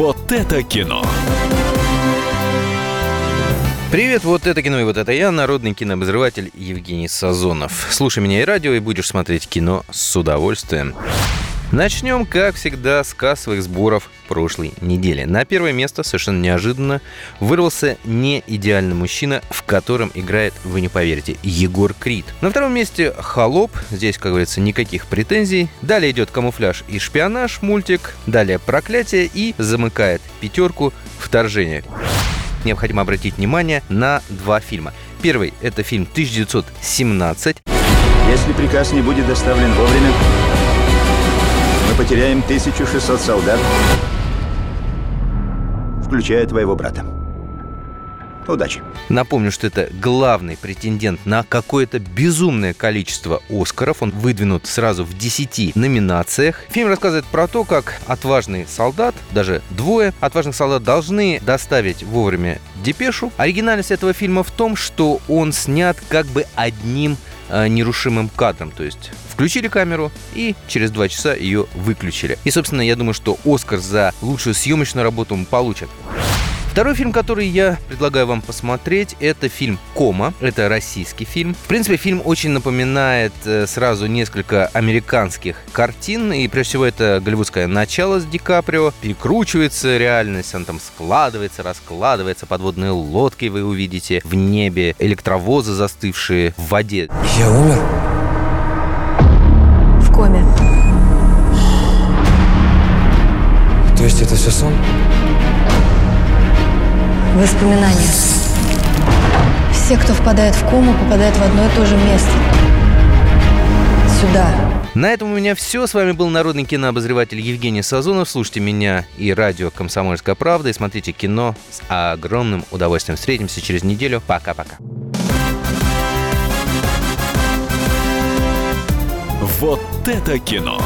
Вот это кино. Привет, вот это кино и вот это я, народный кинообозреватель Евгений Сазонов. Слушай меня и радио, и будешь смотреть кино с удовольствием. Начнем, как всегда, с кассовых сборов прошлой недели. На первое место совершенно неожиданно вырвался не идеальный мужчина, в котором играет, вы не поверите, Егор Крид. На втором месте «Холоп», здесь, как говорится, никаких претензий. Далее идет «Камуфляж» и «Шпионаж» мультик. Далее «Проклятие» и замыкает пятерку «Вторжение» необходимо обратить внимание на два фильма. Первый – это фильм 1917. Если приказ не будет доставлен вовремя, потеряем 1600 солдат, включая твоего брата. Удачи. Напомню, что это главный претендент на какое-то безумное количество Оскаров. Он выдвинут сразу в 10 номинациях. Фильм рассказывает про то, как отважный солдат, даже двое отважных солдат, должны доставить вовремя депешу. Оригинальность этого фильма в том, что он снят как бы одним нерушимым кадром. То есть включили камеру и через два часа ее выключили. И, собственно, я думаю, что Оскар за лучшую съемочную работу он получит. Второй фильм, который я предлагаю вам посмотреть, это фильм «Кома». Это российский фильм. В принципе, фильм очень напоминает э, сразу несколько американских картин. И прежде всего это голливудское начало с Ди Каприо. Перекручивается реальность, он там складывается, раскладывается. Подводные лодки вы увидите в небе. Электровозы, застывшие в воде. Я умер? В коме. То есть это все сон? Воспоминания. Все, кто впадает в кому, попадают в одно и то же место. Сюда. На этом у меня все. С вами был народный кинообозреватель Евгений Сазонов. Слушайте меня и радио «Комсомольская правда» и смотрите кино с огромным удовольствием. Встретимся через неделю. Пока-пока. Вот это кино.